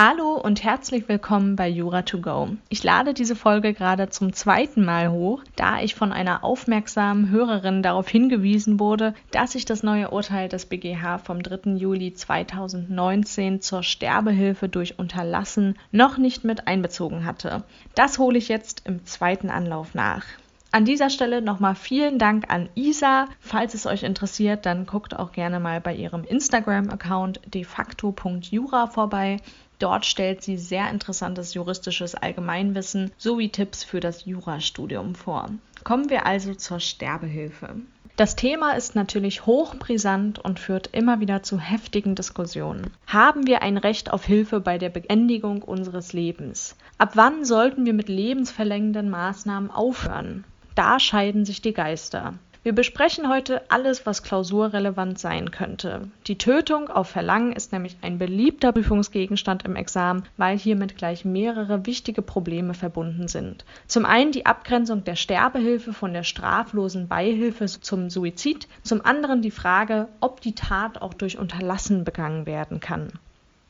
Hallo und herzlich willkommen bei Jura to go. Ich lade diese Folge gerade zum zweiten Mal hoch, da ich von einer aufmerksamen Hörerin darauf hingewiesen wurde, dass ich das neue Urteil des BGH vom 3. Juli 2019 zur Sterbehilfe durch Unterlassen noch nicht mit einbezogen hatte. Das hole ich jetzt im zweiten Anlauf nach. An dieser Stelle nochmal vielen Dank an Isa. Falls es euch interessiert, dann guckt auch gerne mal bei ihrem Instagram-Account defacto.jura vorbei. Dort stellt sie sehr interessantes juristisches Allgemeinwissen sowie Tipps für das Jurastudium vor. Kommen wir also zur Sterbehilfe. Das Thema ist natürlich hochbrisant und führt immer wieder zu heftigen Diskussionen. Haben wir ein Recht auf Hilfe bei der Beendigung unseres Lebens? Ab wann sollten wir mit lebensverlängernden Maßnahmen aufhören? Da scheiden sich die Geister. Wir besprechen heute alles, was klausurrelevant sein könnte. Die Tötung auf Verlangen ist nämlich ein beliebter Prüfungsgegenstand im Examen, weil hiermit gleich mehrere wichtige Probleme verbunden sind. Zum einen die Abgrenzung der Sterbehilfe von der straflosen Beihilfe zum Suizid, zum anderen die Frage, ob die Tat auch durch Unterlassen begangen werden kann.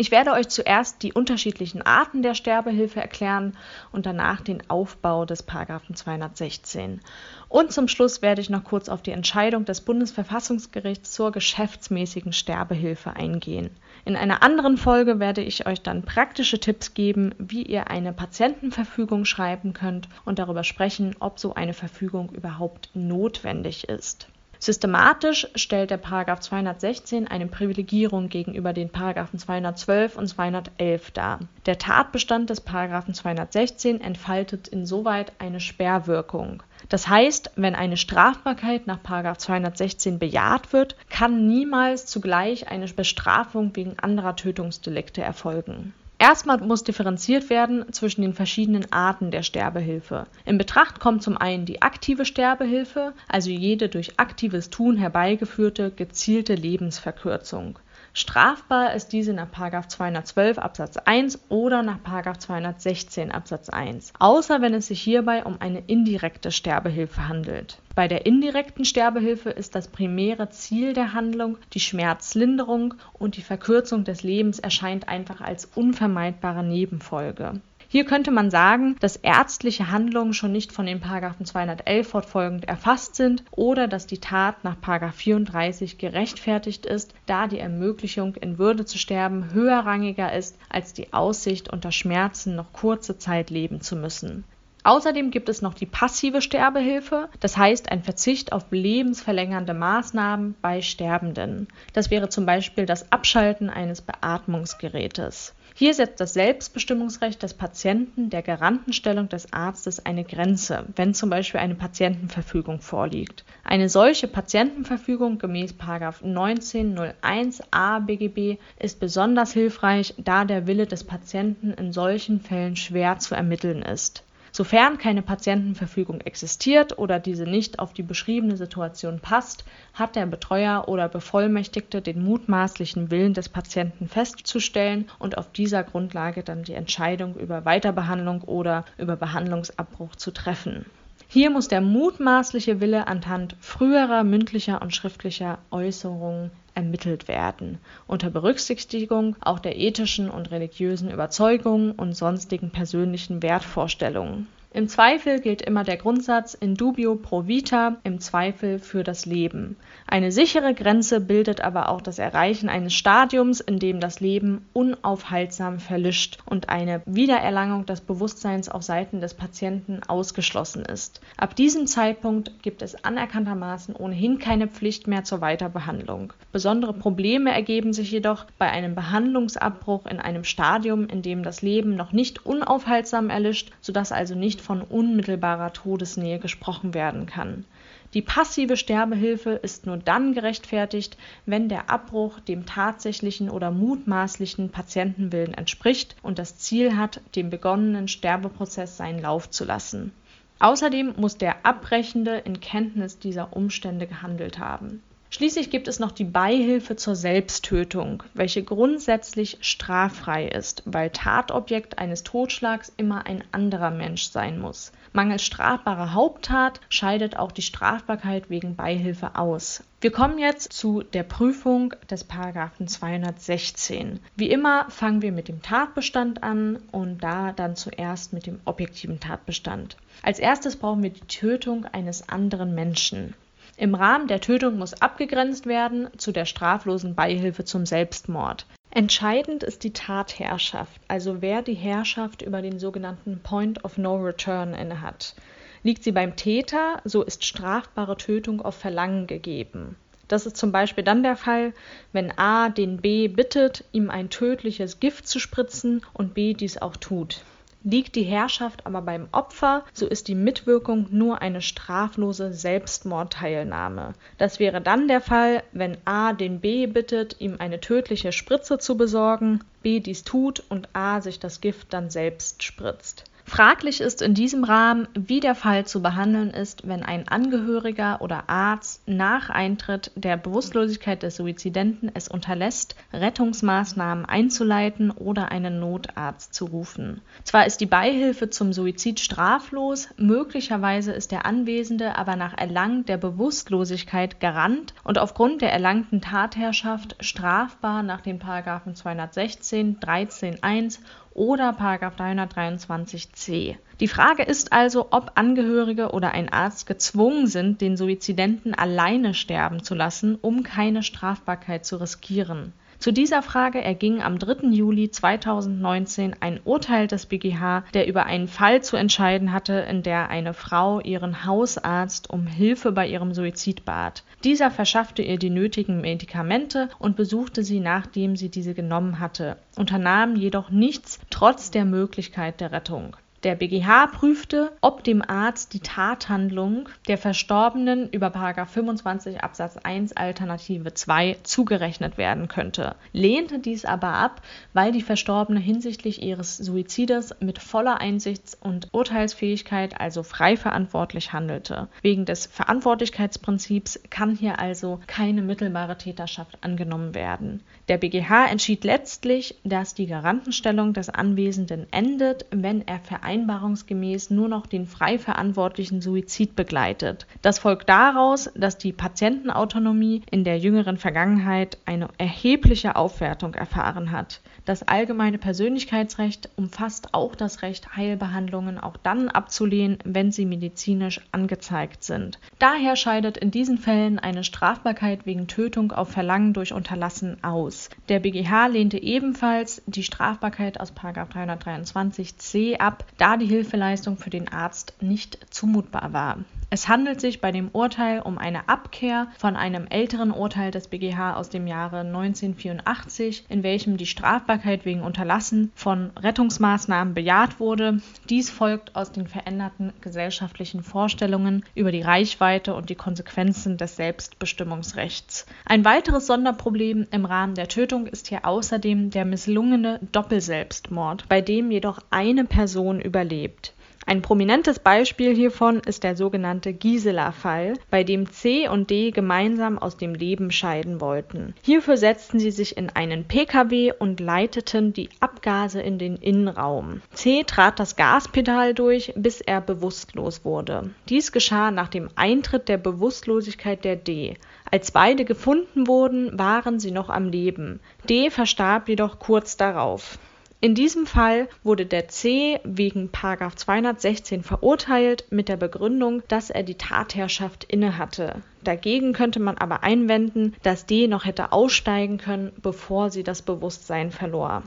Ich werde euch zuerst die unterschiedlichen Arten der Sterbehilfe erklären und danach den Aufbau des Paragraphen 216. Und zum Schluss werde ich noch kurz auf die Entscheidung des Bundesverfassungsgerichts zur geschäftsmäßigen Sterbehilfe eingehen. In einer anderen Folge werde ich euch dann praktische Tipps geben, wie ihr eine Patientenverfügung schreiben könnt und darüber sprechen, ob so eine Verfügung überhaupt notwendig ist. Systematisch stellt der § 216 eine Privilegierung gegenüber den § 212 und 211 dar. Der Tatbestand des § 216 entfaltet insoweit eine Sperrwirkung. Das heißt, wenn eine Strafbarkeit nach § 216 bejaht wird, kann niemals zugleich eine Bestrafung wegen anderer Tötungsdelikte erfolgen Erstmal muss differenziert werden zwischen den verschiedenen Arten der Sterbehilfe. In Betracht kommt zum einen die aktive Sterbehilfe, also jede durch aktives Tun herbeigeführte gezielte Lebensverkürzung Strafbar ist diese nach 212 Absatz 1 oder nach 216 Absatz 1, außer wenn es sich hierbei um eine indirekte Sterbehilfe handelt. Bei der indirekten Sterbehilfe ist das primäre Ziel der Handlung die Schmerzlinderung und die Verkürzung des Lebens erscheint einfach als unvermeidbare Nebenfolge hier könnte man sagen, dass ärztliche Handlungen schon nicht von den § 211 fortfolgend erfasst sind oder dass die Tat nach § 34 gerechtfertigt ist, da die Ermöglichung in Würde zu sterben höherrangiger ist als die Aussicht unter Schmerzen noch kurze Zeit leben zu müssen. Außerdem gibt es noch die passive Sterbehilfe, das heißt ein Verzicht auf lebensverlängernde Maßnahmen bei Sterbenden. Das wäre zum Beispiel das Abschalten eines Beatmungsgerätes. Hier setzt das Selbstbestimmungsrecht des Patienten der Garantenstellung des Arztes eine Grenze, wenn zum Beispiel eine Patientenverfügung vorliegt. Eine solche Patientenverfügung gemäß 1901a BGB ist besonders hilfreich, da der Wille des Patienten in solchen Fällen schwer zu ermitteln ist Sofern keine Patientenverfügung existiert oder diese nicht auf die beschriebene Situation passt, hat der Betreuer oder Bevollmächtigte den mutmaßlichen Willen des Patienten festzustellen und auf dieser Grundlage dann die Entscheidung über Weiterbehandlung oder über Behandlungsabbruch zu treffen. Hier muss der mutmaßliche Wille anhand früherer mündlicher und schriftlicher Äußerungen ermittelt werden, unter Berücksichtigung auch der ethischen und religiösen Überzeugungen und sonstigen persönlichen Wertvorstellungen im Zweifel gilt immer der Grundsatz in dubio pro vita, im Zweifel für das Leben. Eine sichere Grenze bildet aber auch das Erreichen eines Stadiums, in dem das Leben unaufhaltsam verlischt und eine Wiedererlangung des Bewusstseins auf Seiten des Patienten ausgeschlossen ist. Ab diesem Zeitpunkt gibt es anerkanntermaßen ohnehin keine Pflicht mehr zur Weiterbehandlung. Besondere Probleme ergeben sich jedoch bei einem Behandlungsabbruch in einem Stadium, in dem das Leben noch nicht unaufhaltsam erlischt, sodass also nicht nicht von unmittelbarer Todesnähe gesprochen werden kann. Die passive Sterbehilfe ist nur dann gerechtfertigt, wenn der Abbruch dem tatsächlichen oder mutmaßlichen Patientenwillen entspricht und das Ziel hat, dem begonnenen Sterbeprozess seinen Lauf zu lassen. Außerdem muss der Abbrechende in Kenntnis dieser Umstände gehandelt haben. Schließlich gibt es noch die Beihilfe zur Selbsttötung, welche grundsätzlich straffrei ist, weil Tatobjekt eines Totschlags immer ein anderer Mensch sein muss. Mangels strafbarer Haupttat scheidet auch die Strafbarkeit wegen Beihilfe aus. Wir kommen jetzt zu der Prüfung des Paragraphen 216. Wie immer fangen wir mit dem Tatbestand an und da dann zuerst mit dem objektiven Tatbestand. Als erstes brauchen wir die Tötung eines anderen Menschen. Im Rahmen der Tötung muss abgegrenzt werden zu der straflosen Beihilfe zum Selbstmord. Entscheidend ist die Tatherrschaft, also wer die Herrschaft über den sogenannten Point of No Return innehat. Liegt sie beim Täter, so ist strafbare Tötung auf Verlangen gegeben. Das ist zum Beispiel dann der Fall, wenn A den B bittet, ihm ein tödliches Gift zu spritzen und B dies auch tut. Liegt die Herrschaft aber beim Opfer, so ist die Mitwirkung nur eine straflose Selbstmordteilnahme. Das wäre dann der Fall, wenn A den B bittet, ihm eine tödliche Spritze zu besorgen, B dies tut und A sich das Gift dann selbst spritzt. Fraglich ist in diesem Rahmen, wie der Fall zu behandeln ist, wenn ein Angehöriger oder Arzt nach Eintritt der Bewusstlosigkeit des Suizidenten es unterlässt, Rettungsmaßnahmen einzuleiten oder einen Notarzt zu rufen. Zwar ist die Beihilfe zum Suizid straflos, möglicherweise ist der Anwesende aber nach Erlangen der Bewusstlosigkeit garant und aufgrund der erlangten Tatherrschaft strafbar nach den Paragraphen 216, 13 1 oder 323c. Die Frage ist also, ob Angehörige oder ein Arzt gezwungen sind, den Suizidenten alleine sterben zu lassen, um keine Strafbarkeit zu riskieren. Zu dieser Frage erging am 3. Juli 2019 ein Urteil des BGH, der über einen Fall zu entscheiden hatte, in der eine Frau ihren Hausarzt um Hilfe bei ihrem Suizid bat. Dieser verschaffte ihr die nötigen Medikamente und besuchte sie, nachdem sie diese genommen hatte, unternahm jedoch nichts trotz der Möglichkeit der Rettung. Der BGH prüfte, ob dem Arzt die Tathandlung der Verstorbenen über 25 Absatz 1 Alternative 2 zugerechnet werden könnte, lehnte dies aber ab, weil die Verstorbene hinsichtlich ihres Suizides mit voller Einsichts- und Urteilsfähigkeit, also frei verantwortlich handelte. Wegen des Verantwortlichkeitsprinzips kann hier also keine mittelbare Täterschaft angenommen werden. Der BGH entschied letztlich, dass die Garantenstellung des Anwesenden endet, wenn er vereinbart vereinbarungsgemäß nur noch den frei verantwortlichen Suizid begleitet. Das folgt daraus, dass die Patientenautonomie in der jüngeren Vergangenheit eine erhebliche Aufwertung erfahren hat. Das allgemeine Persönlichkeitsrecht umfasst auch das Recht, Heilbehandlungen auch dann abzulehnen, wenn sie medizinisch angezeigt sind. Daher scheidet in diesen Fällen eine Strafbarkeit wegen Tötung auf Verlangen durch Unterlassen aus. Der BGH lehnte ebenfalls die Strafbarkeit aus 323c ab, da die Hilfeleistung für den Arzt nicht zumutbar war. Es handelt sich bei dem Urteil um eine Abkehr von einem älteren Urteil des BGH aus dem Jahre 1984, in welchem die Strafbarkeit wegen Unterlassen von Rettungsmaßnahmen bejaht wurde. Dies folgt aus den veränderten gesellschaftlichen Vorstellungen über die Reichweite und die Konsequenzen des Selbstbestimmungsrechts. Ein weiteres Sonderproblem im Rahmen der Tötung ist hier außerdem der misslungene Doppelselbstmord, bei dem jedoch eine Person überlebt. Ein prominentes Beispiel hiervon ist der sogenannte Gisela-Fall, bei dem C und D gemeinsam aus dem Leben scheiden wollten. Hierfür setzten sie sich in einen Pkw und leiteten die Abgase in den Innenraum. C trat das Gaspedal durch, bis er bewusstlos wurde. Dies geschah nach dem Eintritt der Bewusstlosigkeit der D. Als beide gefunden wurden, waren sie noch am Leben. D verstarb jedoch kurz darauf. In diesem Fall wurde der C wegen 216 verurteilt mit der Begründung, dass er die Tatherrschaft innehatte. Dagegen könnte man aber einwenden, dass D noch hätte aussteigen können, bevor sie das Bewusstsein verlor.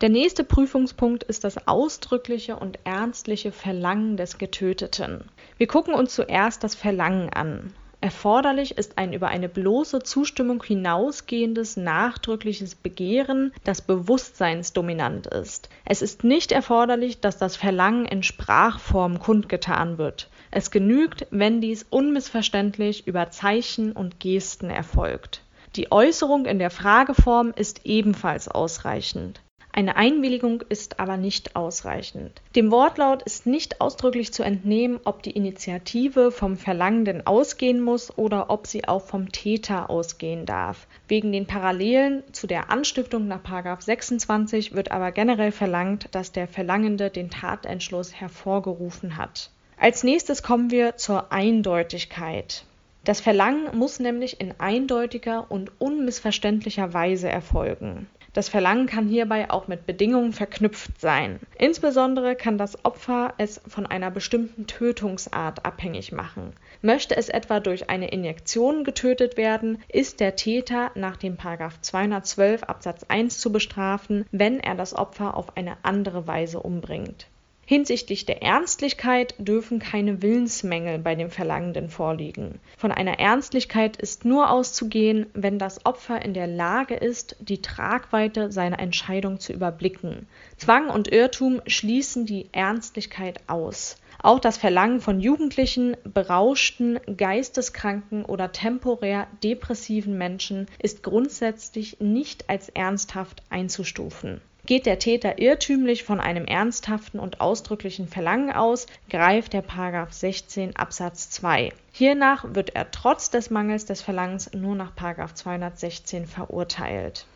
Der nächste Prüfungspunkt ist das ausdrückliche und ernstliche Verlangen des Getöteten. Wir gucken uns zuerst das Verlangen an. Erforderlich ist ein über eine bloße Zustimmung hinausgehendes nachdrückliches Begehren, das bewusstseinsdominant ist. Es ist nicht erforderlich, dass das Verlangen in Sprachform kundgetan wird. Es genügt, wenn dies unmissverständlich über Zeichen und Gesten erfolgt. Die Äußerung in der Frageform ist ebenfalls ausreichend Eine Einwilligung ist aber nicht ausreichend. Dem Wortlaut ist nicht ausdrücklich zu entnehmen, ob die Initiative vom Verlangenden ausgehen muss oder ob sie auch vom Täter ausgehen darf. Wegen den Parallelen zu der Anstiftung nach 26 wird aber generell verlangt, dass der Verlangende den Tatentschluss hervorgerufen hat. Als nächstes kommen wir zur Eindeutigkeit. Das Verlangen muss nämlich in eindeutiger und unmissverständlicher Weise erfolgen. Das Verlangen kann hierbei auch mit Bedingungen verknüpft sein. Insbesondere kann das Opfer es von einer bestimmten Tötungsart abhängig machen. Möchte es etwa durch eine Injektion getötet werden, ist der Täter nach dem 212 Absatz 1 zu bestrafen, wenn er das Opfer auf eine andere Weise umbringt. Hinsichtlich der Ernstlichkeit dürfen keine Willensmängel bei dem Verlangenden vorliegen. Von einer Ernstlichkeit ist nur auszugehen, wenn das Opfer in der Lage ist, die Tragweite seiner Entscheidung zu überblicken. Zwang und Irrtum schließen die Ernstlichkeit aus. Auch das Verlangen von Jugendlichen, berauschten, geisteskranken oder temporär depressiven Menschen ist grundsätzlich nicht als ernsthaft einzustufen. Geht der Täter irrtümlich von einem ernsthaften und ausdrücklichen Verlangen aus, greift der § 16 Absatz 2. Hiernach wird er trotz des Mangels des Verlangens nur nach § 216 verurteilt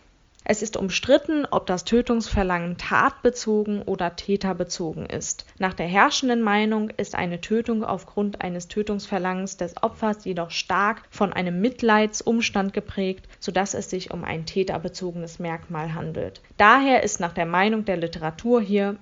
es ist umstritten, ob das Tötungsverlangen tatbezogen oder täterbezogen ist. Nach der herrschenden Meinung ist eine Tötung aufgrund eines Tötungsverlangens des Opfers jedoch stark von einem Mitleidsumstand geprägt, sodass es sich um ein täterbezogenes Merkmal handelt. Daher ist nach der Meinung der Literatur hier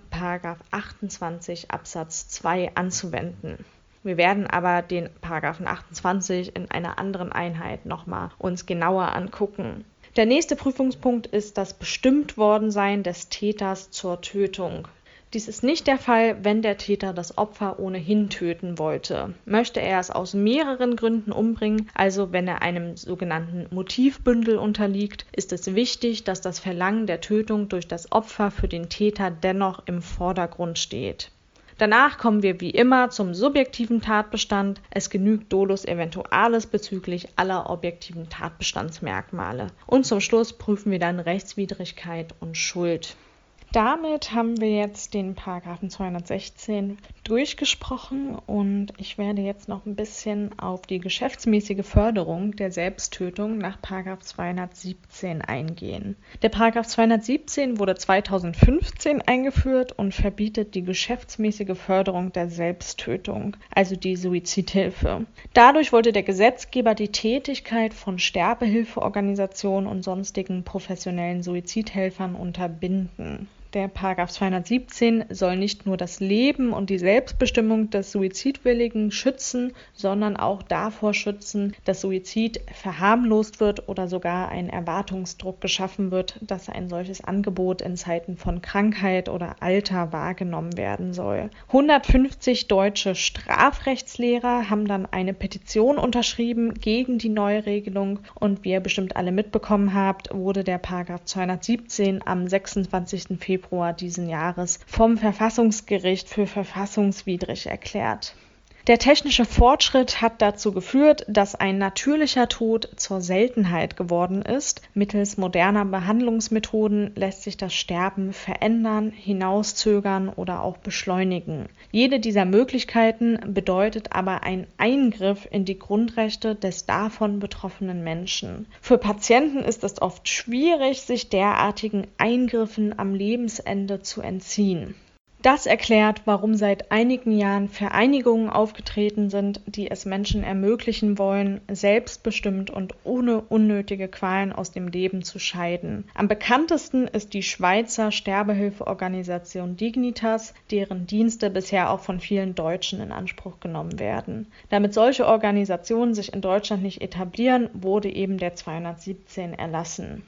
28 Absatz 2 anzuwenden. Wir werden aber den Paragraphen 28 in einer anderen Einheit nochmal uns genauer angucken. Der nächste Prüfungspunkt ist das Bestimmtwordensein des Täters zur Tötung. Dies ist nicht der Fall, wenn der Täter das Opfer ohnehin töten wollte. Möchte er es aus mehreren Gründen umbringen, also wenn er einem sogenannten Motivbündel unterliegt, ist es wichtig, dass das Verlangen der Tötung durch das Opfer für den Täter dennoch im Vordergrund steht. Danach kommen wir wie immer zum subjektiven Tatbestand. Es genügt Dolus eventualis bezüglich aller objektiven Tatbestandsmerkmale. Und zum Schluss prüfen wir dann Rechtswidrigkeit und Schuld. Damit haben wir jetzt den Paragraphen 216 durchgesprochen und ich werde jetzt noch ein bisschen auf die geschäftsmäßige Förderung der Selbsttötung nach Paragraph 217 eingehen. Der Paragraph 217 wurde 2015 eingeführt und verbietet die geschäftsmäßige Förderung der Selbsttötung, also die Suizidhilfe. Dadurch wollte der Gesetzgeber die Tätigkeit von Sterbehilfeorganisationen und sonstigen professionellen Suizidhelfern unterbinden. Der Paragraph 217 soll nicht nur das Leben und die Selbstbestimmung des Suizidwilligen schützen, sondern auch davor schützen, dass Suizid verharmlost wird oder sogar ein Erwartungsdruck geschaffen wird, dass ein solches Angebot in Zeiten von Krankheit oder Alter wahrgenommen werden soll. 150 deutsche Strafrechtslehrer haben dann eine Petition unterschrieben gegen die neue Regelung und wie ihr bestimmt alle mitbekommen habt, wurde der Paragraph 217 am 26. Februar Februar diesen Jahres vom Verfassungsgericht für verfassungswidrig erklärt. Der technische Fortschritt hat dazu geführt, dass ein natürlicher Tod zur Seltenheit geworden ist. Mittels moderner Behandlungsmethoden lässt sich das Sterben verändern, hinauszögern oder auch beschleunigen. Jede dieser Möglichkeiten bedeutet aber einen Eingriff in die Grundrechte des davon betroffenen Menschen. Für Patienten ist es oft schwierig, sich derartigen Eingriffen am Lebensende zu entziehen. Das erklärt, warum seit einigen Jahren Vereinigungen aufgetreten sind, die es Menschen ermöglichen wollen, selbstbestimmt und ohne unnötige Qualen aus dem Leben zu scheiden. Am bekanntesten ist die Schweizer Sterbehilfeorganisation Dignitas, deren Dienste bisher auch von vielen Deutschen in Anspruch genommen werden. Damit solche Organisationen sich in Deutschland nicht etablieren, wurde eben der 217 erlassen.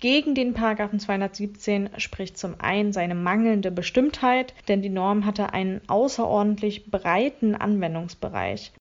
Gegen den Paragraphen 217 spricht zum einen seine mangelnde Bestimmtheit, denn die Norm hatte einen außerordentlich breiten Anwendungsbereich.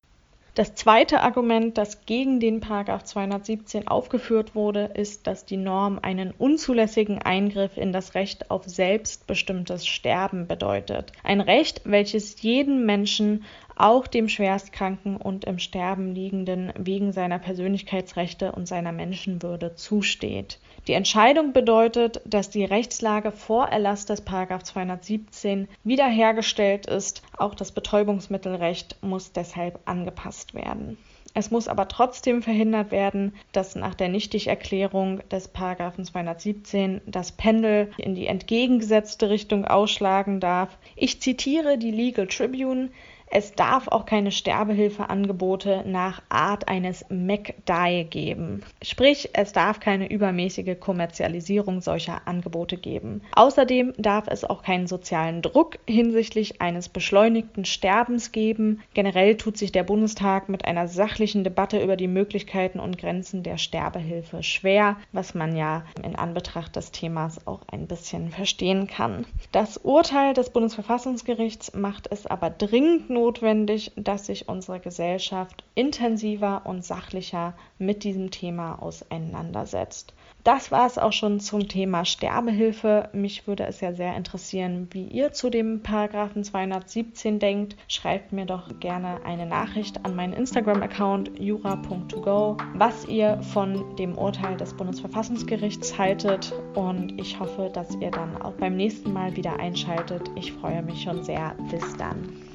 Das zweite Argument, das gegen den Paragraph 217 aufgeführt wurde, ist, dass die Norm einen unzulässigen Eingriff in das Recht auf selbstbestimmtes Sterben bedeutet. Ein Recht, welches jeden Menschen auch dem Schwerstkranken und im Sterben liegenden wegen seiner Persönlichkeitsrechte und seiner Menschenwürde zusteht. Die Entscheidung bedeutet, dass die Rechtslage vor Erlass des 217 wiederhergestellt ist. Auch das Betäubungsmittelrecht muss deshalb angepasst werden. Es muss aber trotzdem verhindert werden, dass nach der Nichtigerklärung des Paragraphen 217 das Pendel in die entgegengesetzte Richtung ausschlagen darf. Ich zitiere die Legal Tribune. Es darf auch keine Sterbehilfeangebote nach Art eines MacDie geben. Sprich, es darf keine übermäßige Kommerzialisierung solcher Angebote geben. Außerdem darf es auch keinen sozialen Druck hinsichtlich eines beschleunigten Sterbens geben. Generell tut sich der Bundestag mit einer sachlichen Debatte über die Möglichkeiten und Grenzen der Sterbehilfe schwer, was man ja in Anbetracht des Themas auch ein bisschen verstehen kann. Das Urteil des Bundesverfassungsgerichts macht es aber dringend notwendig, dass sich unsere Gesellschaft intensiver und sachlicher mit diesem Thema auseinandersetzt. Das war es auch schon zum Thema Sterbehilfe. Mich würde es ja sehr interessieren, wie ihr zu dem Paragraphen 217 denkt. Schreibt mir doch gerne eine Nachricht an meinen Instagram-Account jura.togo, was ihr von dem Urteil des Bundesverfassungsgerichts haltet. Und ich hoffe, dass ihr dann auch beim nächsten Mal wieder einschaltet. Ich freue mich schon sehr. Bis dann.